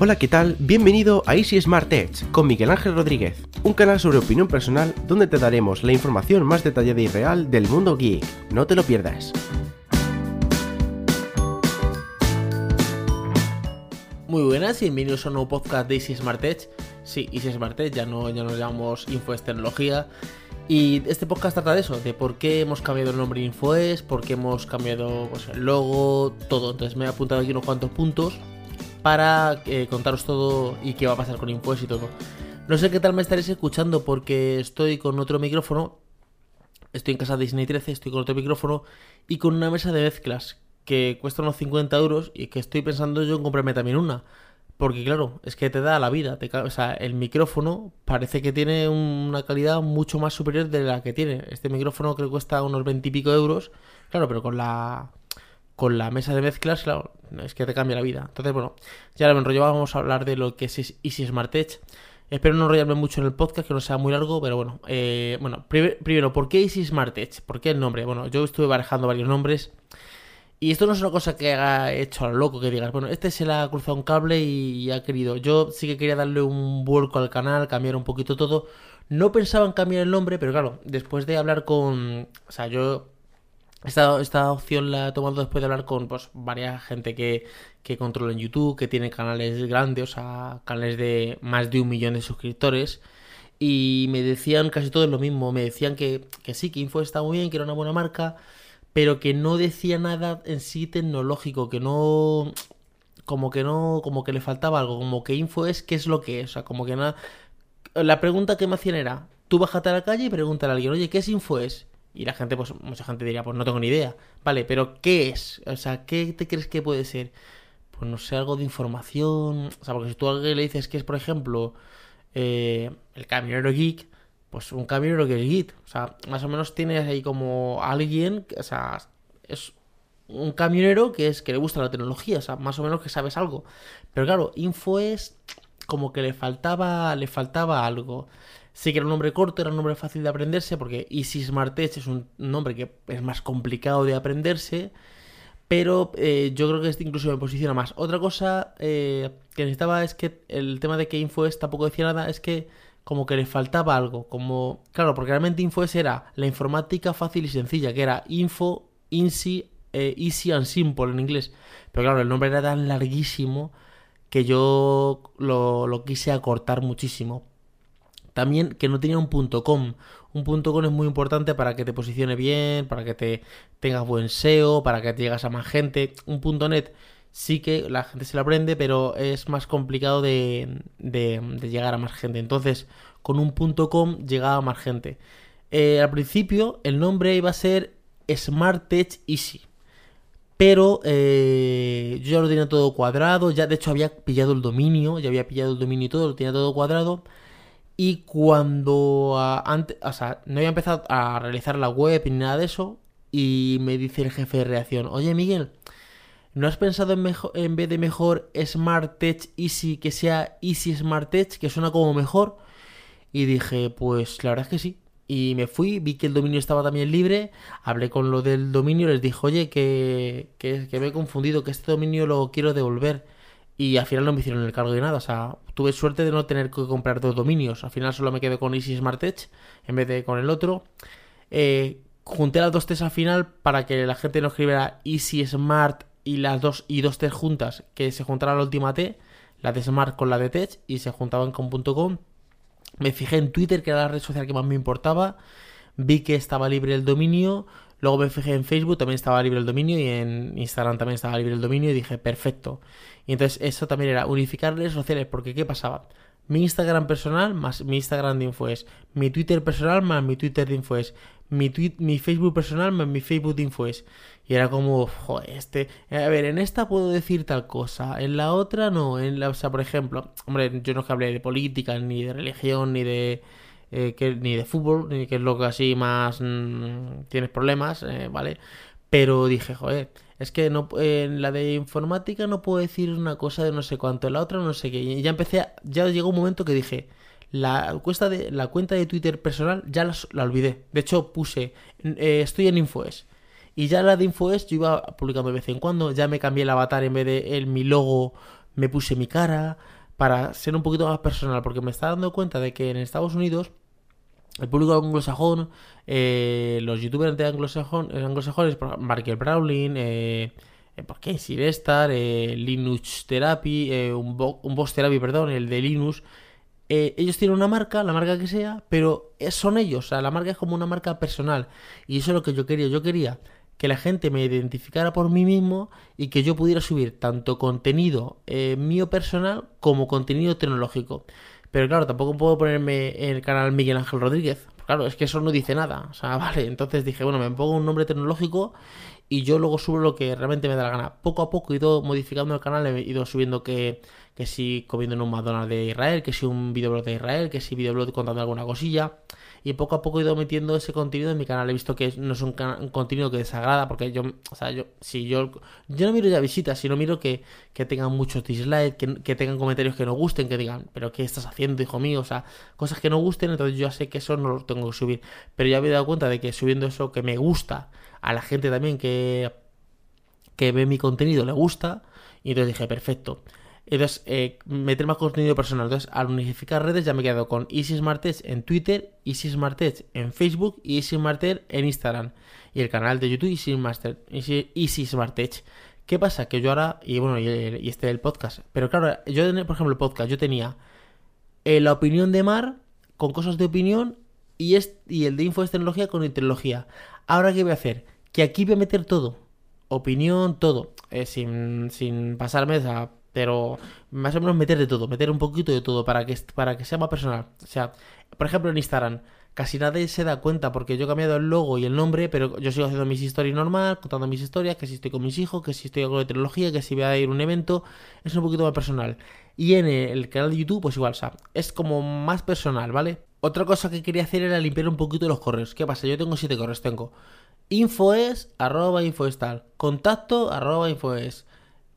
Hola, ¿qué tal? Bienvenido a Easy Smart Edge con Miguel Ángel Rodríguez, un canal sobre opinión personal donde te daremos la información más detallada y real del mundo geek. No te lo pierdas. Muy buenas y bienvenidos a un nuevo podcast de Easy Smart Edge. Sí, Easy Smart Edge, ya no, ya nos llamamos Infoes Tecnología. Y este podcast trata de eso, de por qué hemos cambiado el nombre Infoes, por qué hemos cambiado pues, el logo, todo. Entonces me he apuntado aquí unos cuantos puntos para eh, contaros todo y qué va a pasar con Infoes y todo. No sé qué tal me estaréis escuchando porque estoy con otro micrófono. Estoy en casa de Disney 13, estoy con otro micrófono y con una mesa de mezclas que cuesta unos 50 euros y que estoy pensando yo en comprarme también una. Porque claro, es que te da la vida. o sea, el micrófono parece que tiene una calidad mucho más superior de la que tiene. Este micrófono creo que cuesta unos 20 y pico euros. Claro, pero con la con la mesa de mezclas, claro, es que te cambia la vida. Entonces, bueno, ya lo enrollo, vamos a hablar de lo que es Easy Smart Edge. Espero no enrollarme mucho en el podcast, que no sea muy largo, pero bueno. Eh, bueno, primero, ¿por qué Easy Smart Edge? ¿Por qué el nombre? Bueno, yo estuve barajando varios nombres. Y esto no es una cosa que haya hecho a lo loco, que digas, bueno, este se le ha cruzado un cable y ha querido. Yo sí que quería darle un vuelco al canal, cambiar un poquito todo. No pensaba en cambiar el nombre, pero claro, después de hablar con. O sea, yo esta, esta opción la he tomado después de hablar con pues, varias gente que, que controla en YouTube, que tiene canales grandes, o sea, canales de más de un millón de suscriptores. Y me decían casi todo lo mismo. Me decían que, que sí, que Info está muy bien, que era una buena marca, pero que no decía nada en sí tecnológico, que no. Como que no. Como que le faltaba algo. Como que Info es qué es lo que es. O sea, como que nada. La pregunta que me hacían era: tú bájate a la calle y pregúntale a alguien, oye, ¿qué es Info? Y la gente, pues mucha gente diría, pues no tengo ni idea. Vale, pero ¿qué es? O sea, ¿qué te crees que puede ser? Pues no sé, algo de información. O sea, porque si tú a alguien le dices que es, por ejemplo, eh, el camionero geek, pues un camionero que es geek. O sea, más o menos tienes ahí como alguien, o sea, es un camionero que es que le gusta la tecnología, o sea, más o menos que sabes algo. Pero claro, info es como que le faltaba, le faltaba algo. Sí que era un nombre corto, era un nombre fácil de aprenderse, porque Easy Smart Edge es un nombre que es más complicado de aprenderse, pero eh, yo creo que este incluso me posiciona más. Otra cosa eh, que necesitaba es que el tema de que InfoS tampoco decía nada, es que como que le faltaba algo, como, claro, porque realmente InfoS era la informática fácil y sencilla, que era Info, Easy, eh, Easy and Simple en inglés. Pero claro, el nombre era tan larguísimo que yo lo, quise acortar muchísimo. También que no tenía un punto .com. Un punto .com es muy importante para que te posicione bien, para que te tengas buen SEO, para que te llegas a más gente. Un punto .net sí que la gente se lo aprende, pero es más complicado de, llegar a más gente. Entonces, con un .com llegaba más gente. Eh, al principio, el nombre iba a ser Smart Tech Easy. Pero eh, yo ya lo tenía todo cuadrado. Ya de hecho había pillado el dominio. Ya había pillado el dominio y todo. Lo tenía todo cuadrado. Y cuando antes, o sea, no había empezado a realizar la web ni nada de eso, y me dice el jefe de reacción, oye Miguel, ¿no has pensado en, mejor, en vez de mejor Smart Tech Easy que sea Easy Smart Tech, que suena como mejor? Y dije, pues la verdad es que sí. Y me fui, vi que el dominio estaba también libre, hablé con lo del dominio, les dije, oye, que, que, me he confundido, que este dominio lo quiero devolver. Y al final no me hicieron el cargo de nada. O sea, tuve suerte de no tener que comprar dos dominios. Al final solo me quedé con Easy Smart Edge en vez de con el otro. Eh, junté las dos T's al final para que la gente no escribiera Easy Smart y las dos y dos T's juntas, que se juntara la última T, la de Smart con la de Tech y se juntaban con .com. Me fijé en Twitter, que era la red social que más me importaba. Vi que estaba libre el dominio. Luego me fijé en Facebook, también estaba libre el dominio. Y en Instagram también estaba libre el dominio. Y dije, perfecto. Y entonces eso también era unificar redes sociales, porque ¿qué pasaba? Mi Instagram personal más mi Instagram de Infoes, mi Twitter personal más mi Twitter de Infoes, mi, mi Facebook personal más mi Facebook de Infoes. Y era como, joder, este, a ver, en esta puedo decir tal cosa, en la otra no, en la, o sea, por ejemplo, hombre, yo no es que hable de política, ni de religión, ni de... Eh, que, ni de fútbol, ni que es lo que así más mm, tienes problemas, eh, ¿vale? Pero dije, joder, es que no, en la de informática no puedo decir una cosa de no sé cuánto, en la otra no sé qué. Y ya empecé, ya llegó un momento que dije, la, cuesta de, la cuenta de Twitter personal ya la, olvidé. De hecho, puse, eh, estoy en Infoes. Y ya la de Infoes yo iba publicando de vez en cuando, ya me cambié el avatar en vez de el, mi logo, me puse mi cara para ser un poquito más personal, porque me estaba dando cuenta de que en Estados Unidos el público anglosajón, eh, los youtubers de anglosajón, eh, anglosajones, Markel Browning, eh, eh, ¿por qué? Sirestar, eh, Linux Therapy, eh, un, un Boss Therapy, perdón, el de Linux, eh, ellos tienen una marca, la marca que sea, pero son ellos, o sea, la marca es como una marca personal. Y eso es lo que yo quería. Yo quería que la gente me identificara por mí mismo y que yo pudiera subir tanto contenido eh, mío personal como contenido tecnológico. Pero claro, tampoco puedo ponerme en el canal Miguel Ángel Rodríguez. Claro, es que eso no dice nada. O sea, vale, entonces dije, bueno, me pongo un nombre tecnológico y yo luego subo lo que realmente me da la gana. Poco a poco he ido modificando el canal, he ido subiendo que, que si comiendo en un McDonald's de Israel, que si un videoblog de Israel, que si videoblog contando alguna cosilla. Y poco a poco he ido metiendo ese contenido en mi canal. He visto que no es un, contenido que desagrada, porque yo, o sea, yo, si yo, yo no miro ya visitas, sino miro que, que tengan muchos dislikes, que, que tengan comentarios que no gusten, que digan, pero ¿qué estás haciendo, hijo mío? O sea, cosas que no gusten, entonces yo ya sé que eso no lo tengo que subir. Pero ya me he dado cuenta de que subiendo eso que me gusta, a la gente también que, que ve mi contenido le gusta. Y entonces dije, perfecto. Entonces, eh, meter más contenido personal. Entonces, al unificar redes ya me he quedado con Easy en Twitter, Easy en Facebook y Easy en Instagram. Y el canal de YouTube Easy, Master. ¿Qué pasa? Que yo ahora, y bueno, y, y este es el podcast. Pero claro, yo, por ejemplo, el podcast, yo tenía eh, la opinión de Mar con cosas de opinión y, es, y el de info es tecnología con tecnología. Ahora, ¿qué voy a hacer? Que aquí voy a meter todo. Opinión, todo. Eh, sin, sin pasarme a pero más o menos meter de todo, meter un poquito de todo para que, para que sea más personal. O sea, por ejemplo en Instagram, casi nadie se da cuenta porque yo he cambiado el logo y el nombre, pero yo sigo haciendo mis historias normal, contando mis historias, que si estoy con mis hijos, que si estoy con de tecnología, que si voy a ir a un evento, es un poquito más personal. Y en el canal de YouTube, pues igual, o sea, es como más personal, ¿vale? Otra cosa que quería hacer era limpiar un poquito los correos. ¿Qué pasa? Yo tengo siete correos, tengo infoes, arroba infoes tal, contacto, arroba infoes,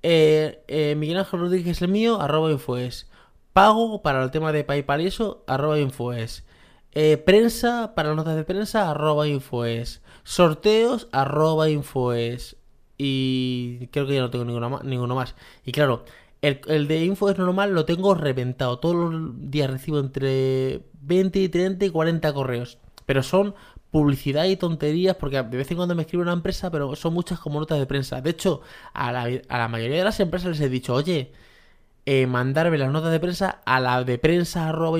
eh, eh, Miguel Ángel Rodríguez el mío, arroba infoes. Pago para el tema de PayPal y eso, arroba infoes. Eh, prensa para notas de prensa, arroba infoes. Sorteos, arroba infoes. Y creo que ya no tengo ninguno más. Ninguno más. Y claro, el, el de infoes normal lo tengo reventado. Todos los días recibo entre 20, 30 y 40 correos. Pero son publicidad y tonterías, porque de vez en cuando me escribe una empresa, pero son muchas como notas de prensa. De hecho, a la, a la mayoría de las empresas les he dicho, oye, eh, mandarme las notas de prensa a la de prensa arroba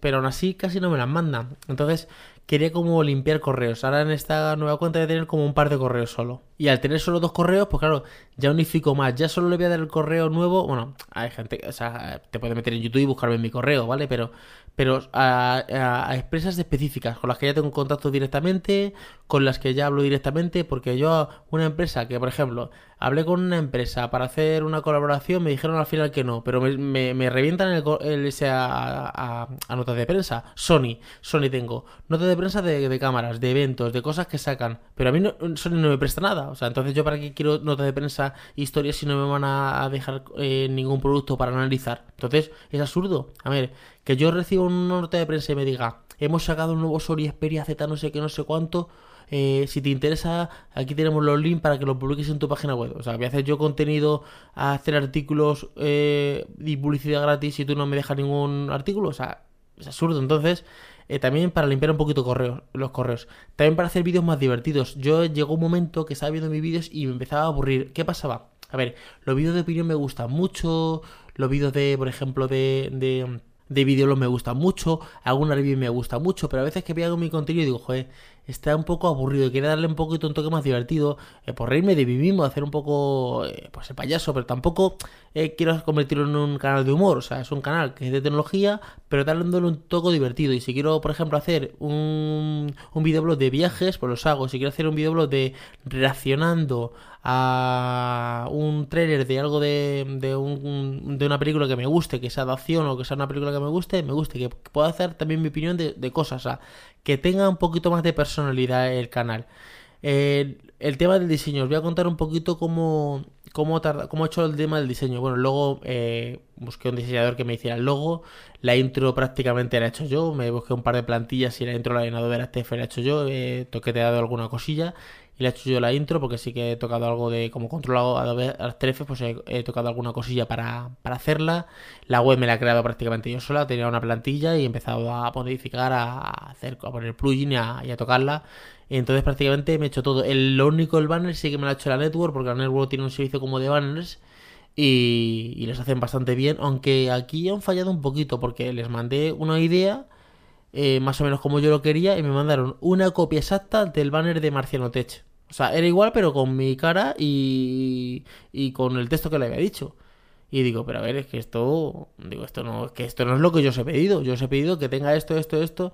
pero aún así casi no me las mandan. Entonces, quería como limpiar correos. Ahora en esta nueva cuenta voy a tener como un par de correos solo. Y al tener solo dos correos, pues claro, ya unifico más. Ya solo le voy a dar el correo nuevo. Bueno, hay gente, o sea, te puedes meter en YouTube y buscarme mi correo, ¿vale? Pero pero a, a, empresas específicas, con las que ya tengo contacto directamente, con las que ya hablo directamente, porque yo, una empresa que, por ejemplo, hablé con una empresa para hacer una colaboración, me dijeron al final que no, pero me, me, revientan el, el ese a, a, notas de prensa. Sony, Sony tengo notas de prensa de, de, cámaras, de eventos, de cosas que sacan, pero a mí no, Sony no me presta nada, o sea, entonces yo para qué quiero notas de prensa, historias si no me van a, dejar eh, ningún producto para analizar. Entonces, es absurdo. A ver, que yo reciba una nota de prensa y me diga, hemos sacado un nuevo Sony Xperia Z no sé qué, no sé cuánto, eh, si te interesa, aquí tenemos los links para que los publiques en tu página web. O sea, voy a hacer yo contenido, a hacer artículos eh, y publicidad gratis y tú no me dejas ningún artículo. O sea, es absurdo. Entonces, eh, también para limpiar un poquito correos, los correos. También para hacer vídeos más divertidos. Yo llegó un momento que estaba viendo mis vídeos y me empezaba a aburrir. ¿Qué pasaba? A ver, los vídeos de opinión me gustan mucho. Los vídeos de, por ejemplo, de, de de vídeos me gusta mucho, alguna review me gusta mucho, pero a veces que veo mi contenido digo, joder, está un poco aburrido y quiero darle un poquito un toque más divertido, eh, por reírme de mí mismo, hacer un poco, eh, pues el payaso, pero tampoco eh, quiero convertirlo en un canal de humor, o sea, es un canal que es de tecnología, pero dándole un toque divertido. Y si quiero, por ejemplo, hacer un, un videoblog de viajes, pues los hago. Si quiero hacer un videoblog de reaccionando a un trailer de algo de, de, un, de una película que me guste, que sea de acción o que sea una película que me guste, me guste, que pueda hacer también mi opinión de, de cosas, o sea, que tenga un poquito más de personalidad el canal. Eh, el tema del diseño, os voy a contar un poquito cómo, cómo, he hecho el tema del diseño. Bueno, luego eh, busqué un diseñador que me hiciera el logo, la intro prácticamente la he hecho yo, me busqué un par de plantillas y la intro la llenado de la TF la he hecho yo, eh, toqueteado alguna cosilla y le he hecho yo la intro porque sí que he tocado algo de como controlado Adobe After Effects, pues he, tocado alguna cosilla para, hacerla. La web me la he creado prácticamente yo sola, tenía una plantilla y he empezado a modificar, a, hacer, a poner plugin y a, tocarla. Entonces prácticamente me he hecho todo. El, lo único, el banner sí que me lo ha hecho la network porque la network tiene un servicio como de banners. Y, y les hacen bastante bien, aunque aquí han fallado un poquito porque les mandé una idea eh, más o menos como yo lo quería, y me mandaron una copia exacta del banner de Marciano Tech. O sea, era igual, pero con mi cara y, y con el texto que le había dicho. Y digo, pero a ver, es que esto, digo, esto no, es que esto no es lo que yo os he pedido. Yo os he pedido que tenga esto, esto, esto.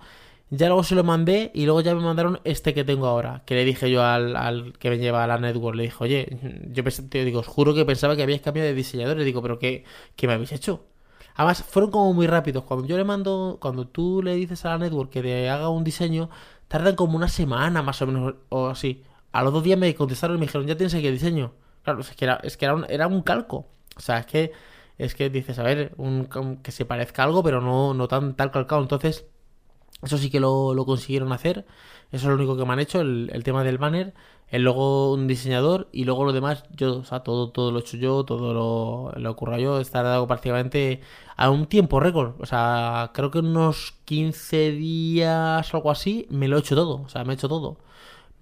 Ya luego se lo mandé y luego ya me mandaron este que tengo ahora. Que le dije yo al, al que me lleva a la network. Le dije, oye, yo pensé, te digo, os juro que pensaba que habíais cambiado de diseñador. Le digo, pero ¿qué, qué me habéis hecho? Además, fueron como muy rápidos. Cuando yo le mando, cuando tú le dices a la network que te haga un diseño, tardan como una semana más o menos o así. A los dos días me contestaron y me dijeron, ya tienes aquí diseño. Claro, es que era, es que era, un, era un calco. O sea, es que, es que dices, a ver, un, que se parezca algo, pero no, no tan tal calcado. Entonces, eso sí que lo, lo consiguieron hacer. Eso es lo único que me han hecho, el, el tema del banner el logo un diseñador y luego lo demás yo, o sea, todo, todo lo he hecho yo, todo lo, lo he currado yo, he tardado prácticamente a un tiempo récord, o sea, creo que unos 15 días algo así, me lo he hecho todo, o sea, me he hecho todo.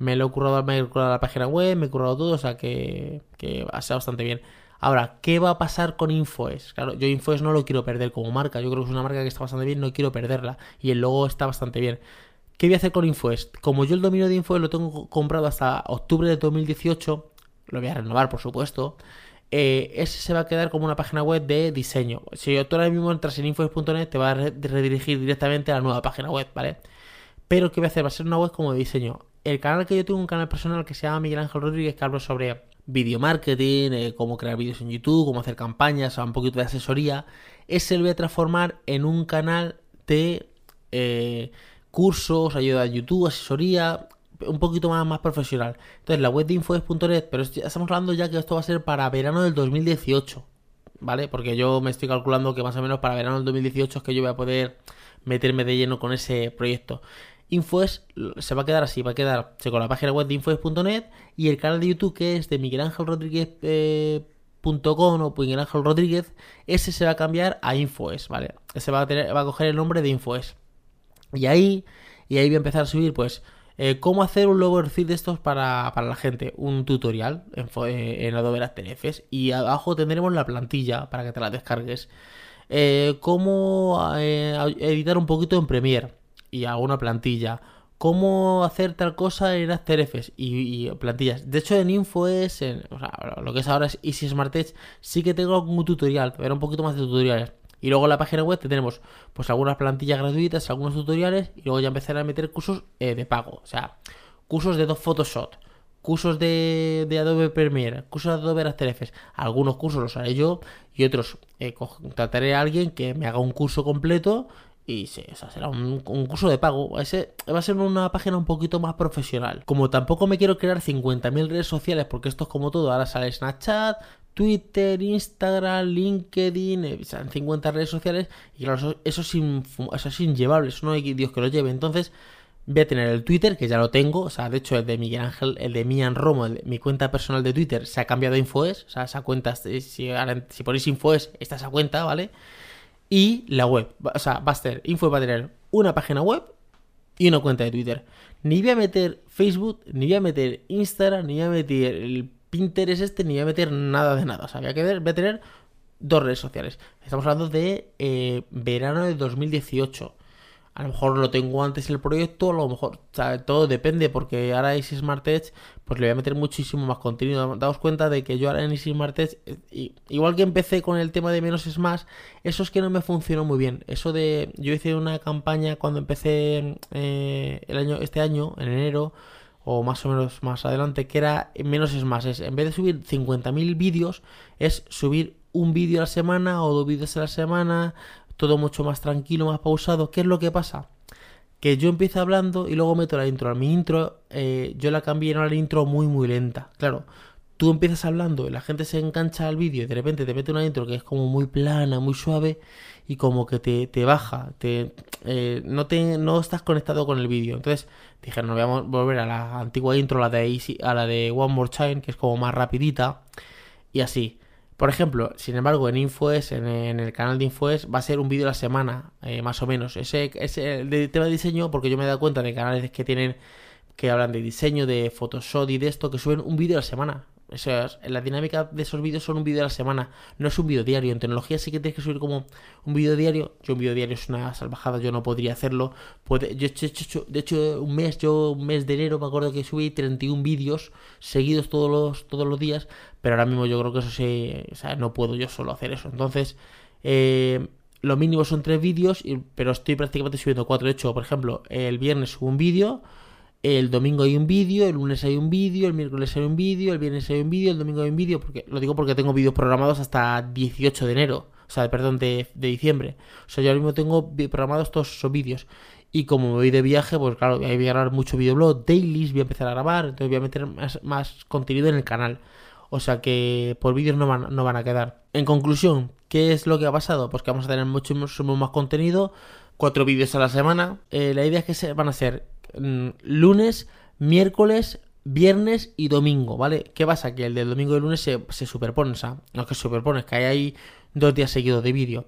Me lo he currado, me he la página web, me he currado todo, o sea que, que ha sido bastante bien. Ahora, ¿qué va a pasar con Infoes? Claro, yo Infoes no lo quiero perder como marca. Yo creo que es una marca que está bastante bien, no quiero perderla. Y el logo está bastante bien. ¿Qué voy a hacer con Infoest? Como yo el dominio de Infoest lo tengo comprado hasta octubre de 2018, lo voy a renovar, por supuesto. Eh, ese se va a quedar como una página web de diseño. Si tú ahora mismo entras en infoes.net, te va a redirigir directamente a la nueva página web, ¿vale? Pero ¿qué voy a hacer? Va a ser una web como de diseño. El canal que yo tengo, un canal personal que se llama Miguel Ángel Rodríguez, que hablo sobre video marketing, eh, cómo crear vídeos en YouTube, cómo hacer campañas, un poquito de asesoría. Ese lo voy a transformar en un canal de. Eh, cursos, ayuda a YouTube, asesoría, un poquito más, más profesional. Entonces, la web de infoes.net, pero estamos hablando ya que esto va a ser para verano del 2018, ¿vale? Porque yo me estoy calculando que más o menos para verano del 2018 es que yo voy a poder meterme de lleno con ese proyecto. Infoes se va a quedar así, va a quedar con la página web de infoes.net y el canal de YouTube que es de Miguel Ángel Rodríguez. Eh, o Miguel Ángel Rodríguez, ese se va a cambiar a Infoes, ¿vale? Ese va a, tener, va a coger el nombre de Infoes. Y ahí, y ahí voy a empezar a subir, pues, eh, cómo hacer un logo de estos para, la gente. Un tutorial en, eh, en Adobe After. Y abajo tendremos la plantilla para que te la descargues. Cómo editar un poquito en Premiere. Y hago una plantilla. Cómo hacer tal cosa en After Effects y, plantillas. De hecho, en Info es, o sea, lo que es ahora es Easy Smart Edge, sí que tengo un tutorial, pero un poquito más de tutoriales. Y luego en la página web tenemos pues algunas plantillas gratuitas, algunos tutoriales y luego ya empezar a meter cursos eh, de pago. O sea, cursos de Photoshop, cursos de, Adobe Premiere, cursos de Adobe After Effects. Algunos cursos los haré yo y otros eh, contrataré a alguien que me haga un curso completo y sí, o sea, será un, curso de pago. Ese va a ser una página un poquito más profesional. Como tampoco me quiero crear 50.000 redes sociales, porque esto es como todo. Ahora sale Snapchat, Twitter, Instagram, LinkedIn, eh, 50 redes sociales y claro, eso, es, eso es inllevable, eso no hay Dios que lo lleve. Entonces voy a tener el Twitter, que ya lo tengo, o sea, de hecho el de Miguel Ángel, el de Mian Romo, mi cuenta personal de Twitter se ha cambiado a Infoes, o sea, esa cuenta, si, si ponéis Infoes, está esa cuenta, ¿vale? Y la web, o sea, va a ser, Infoes va a tener una página web y una cuenta de Twitter. Ni voy a meter Facebook, ni voy a meter Instagram, ni voy a meter el Pinterest este ni voy a meter nada de nada. O sea, voy a, voy a tener dos redes sociales. Estamos hablando de eh, verano de 2018. A lo mejor lo tengo antes el proyecto, a lo mejor, todo depende, porque ahora Easy Smart Edge, pues le voy a meter muchísimo más contenido. Daos cuenta de que yo ahora en Easy Smart Edge, eh, igual que empecé con el tema de menos es más, eso es que no me funcionó muy bien. Eso de, yo hice una campaña cuando empecé eh, el año, este año, en enero, o más o menos más adelante, que era menos es más. Es, en vez de subir 50.000 vídeos, es subir un vídeo a la semana o dos vídeos a la semana, todo mucho más tranquilo, más pausado. ¿Qué es lo que pasa? Que yo empiezo hablando y luego meto la intro. Mi intro, eh, yo la cambié en una intro muy, muy lenta. Claro, tú empiezas hablando y la gente se engancha al vídeo y de repente te mete una intro que es como muy plana, muy suave y como que te, te baja, te, eh, no, te, no estás conectado con el vídeo. Entonces dije, no voy a volver a la antigua intro, la de Easy, a la de One More Time, que es como más rapidita y así. Por ejemplo, sin embargo, en Infoes, en, el canal de Infoes, va a ser un vídeo a la semana, eh, más o menos. Ese, ese de tema de diseño, porque yo me he dado cuenta de canales que tienen que hablan de diseño, de Photoshop y de esto, que suben un vídeo a la semana. O sea, la dinámica de esos vídeos son un vídeo a la semana, no es un vídeo diario. En tecnología sí que tienes que subir como un vídeo diario. Yo un vídeo diario es una salvajada, yo no podría hacerlo. Puede, yo, de hecho, un mes, yo un mes de enero me acuerdo que subí 31 vídeos seguidos todos los, todos los días, pero ahora mismo yo creo que eso sí, o sea, no puedo yo solo hacer eso. Entonces, eh, lo mínimo son tres vídeos, pero estoy prácticamente subiendo cuatro. De hecho, por ejemplo, el viernes subo un vídeo el domingo hay un vídeo, el lunes hay un vídeo, el miércoles hay un vídeo, el viernes hay un vídeo, el domingo hay un vídeo, porque lo digo porque tengo vídeos programados hasta 18 de enero, o sea, perdón, de, diciembre. O sea, yo ahora mismo tengo programados todos esos vídeos. Y como me voy de viaje, pues claro, voy a grabar mucho videoblog, dailies, voy a empezar a grabar, entonces voy a meter más, contenido en el canal. O sea que por vídeos no van, no van a quedar. En conclusión, ¿qué es lo que ha pasado? Pues que vamos a tener mucho, más contenido, cuatro vídeos a la semana. Eh, la idea es que se, van a ser lunes, miércoles, viernes y domingo, ¿vale? ¿Qué pasa? Que el del domingo y el lunes se, se superponen, o sea, no es que se superpone, es que hay ahí dos días seguidos de vídeo.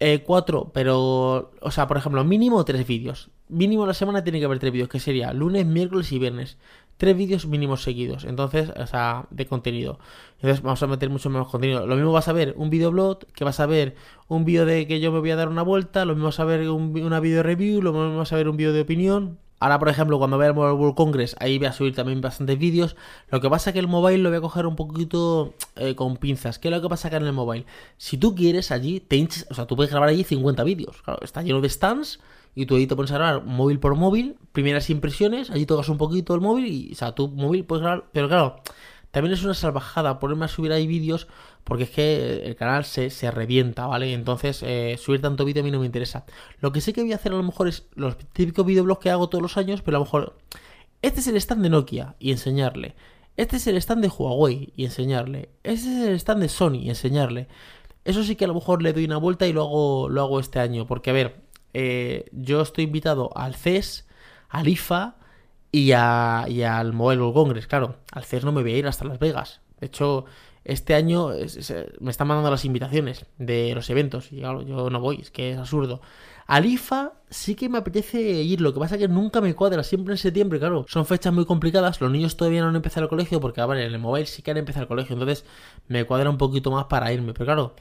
Eh, cuatro, pero, o sea, por ejemplo, mínimo tres vídeos. Mínimo la semana tiene que haber tres vídeos, que sería lunes, miércoles y viernes. Tres vídeos mínimos seguidos, entonces, o sea, de contenido. Entonces vamos a meter mucho menos contenido. Lo mismo vas a ver un videoblog, que vas a ver un vídeo de que yo me voy a dar una vuelta, lo mismo vas a ver una video review, lo mismo vas a ver un vídeo de opinión. Ahora, por ejemplo, cuando vea el Mobile World Congress, ahí voy a subir también bastantes vídeos. Lo que pasa es que el mobile lo voy a coger un poquito eh, con pinzas. ¿Qué es lo que pasa acá en el mobile? Si tú quieres allí, te hinches, o sea, tú puedes grabar allí 50 vídeos. Claro, está lleno de stands y tú ahí te pones a grabar móvil por móvil, primeras impresiones, allí tocas un poquito el móvil y, o sea, tu móvil puedes grabar, pero claro, también es una salvajada ponerme a subir ahí vídeos porque es que el canal se, se revienta, ¿vale? Entonces, eh, subir tanto vídeo a mí no me interesa. Lo que sé que voy a hacer a lo mejor es los típicos videoblogs que hago todos los años, pero a lo mejor este es el stand de Nokia y enseñarle. Este es el stand de Huawei y enseñarle. Este es el stand de Sony y enseñarle. Eso sí que a lo mejor le doy una vuelta y lo hago, lo hago este año. Porque, a ver, eh, yo estoy invitado al CES, al IFA y, al Mobile World Congress. Claro, al CES no me voy a ir hasta Las Vegas. De hecho, este año me están mandando las invitaciones de los eventos y claro, yo no voy, es que es absurdo. Al IFA sí que me apetece ir, lo que pasa es que nunca me cuadra, siempre en septiembre, claro. Son fechas muy complicadas, los niños todavía no han empezado el colegio porque, a ver, en el mobile sí que han empezado el colegio, entonces me cuadra un poquito más para irme, pero claro,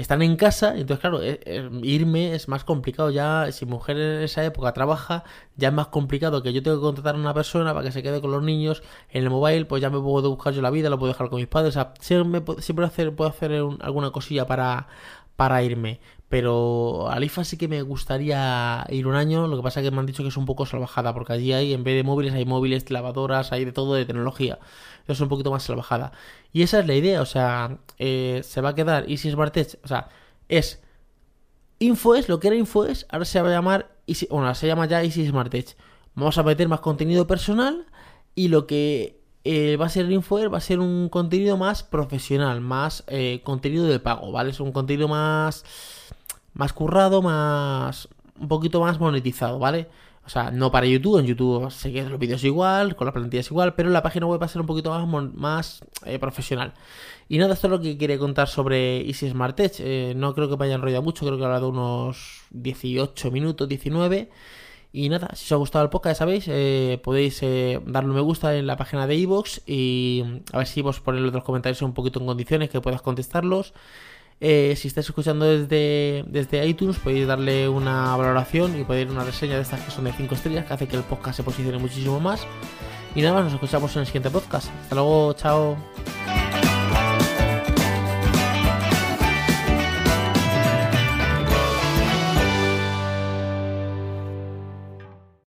están en casa, entonces claro, eh, eh, irme es más complicado ya, si mujer en esa época trabaja, ya es más complicado que yo tengo que contratar a una persona para que se quede con los niños en el mobile, pues ya me puedo buscar yo la vida, lo puedo dejar con mis padres, o sea, siempre, siempre hacer, puedo hacer alguna cosilla para, para irme. Pero al IFA sí que me gustaría ir un año, lo que pasa es que me han dicho que es un poco salvajada, porque allí hay, en vez de móviles, hay móviles, lavadoras, hay de todo de tecnología. Es un poquito más salvajada. Y esa es la idea, o sea, eh, se va a quedar Easy Smart Tech, o sea, es InfoES, lo que era InfoES, ahora se va a llamar, Easy, bueno, se llama ya Easy Smart Tech. Vamos a meter más contenido personal y lo que eh, va a ser el Infoer, va a ser un contenido más profesional, más eh, contenido de pago, ¿vale? Es un contenido más más currado, más un poquito más monetizado, ¿vale? O sea, no para YouTube, en YouTube sé que los vídeos igual, con las plantillas igual, pero la página web va a ser un poquito más, más eh, profesional. Y nada, esto es lo que quería contar sobre Easy Smart Tech. Eh, no creo que me haya enrollado mucho, creo que he hablado unos 18 minutos, 19. Y nada, si os ha gustado el podcast, ya sabéis, eh, podéis darle un me gusta en la página de iVoox y a ver si vos ponéis otros comentarios un poquito en condiciones que puedas contestarlos. Eh, si estáis escuchando desde, desde iTunes, podéis darle una valoración y podéis una reseña de estas que son de 5 estrellas, que hace que el podcast se posicione muchísimo más. Y nada más, nos escuchamos en el siguiente podcast. Hasta luego, chao.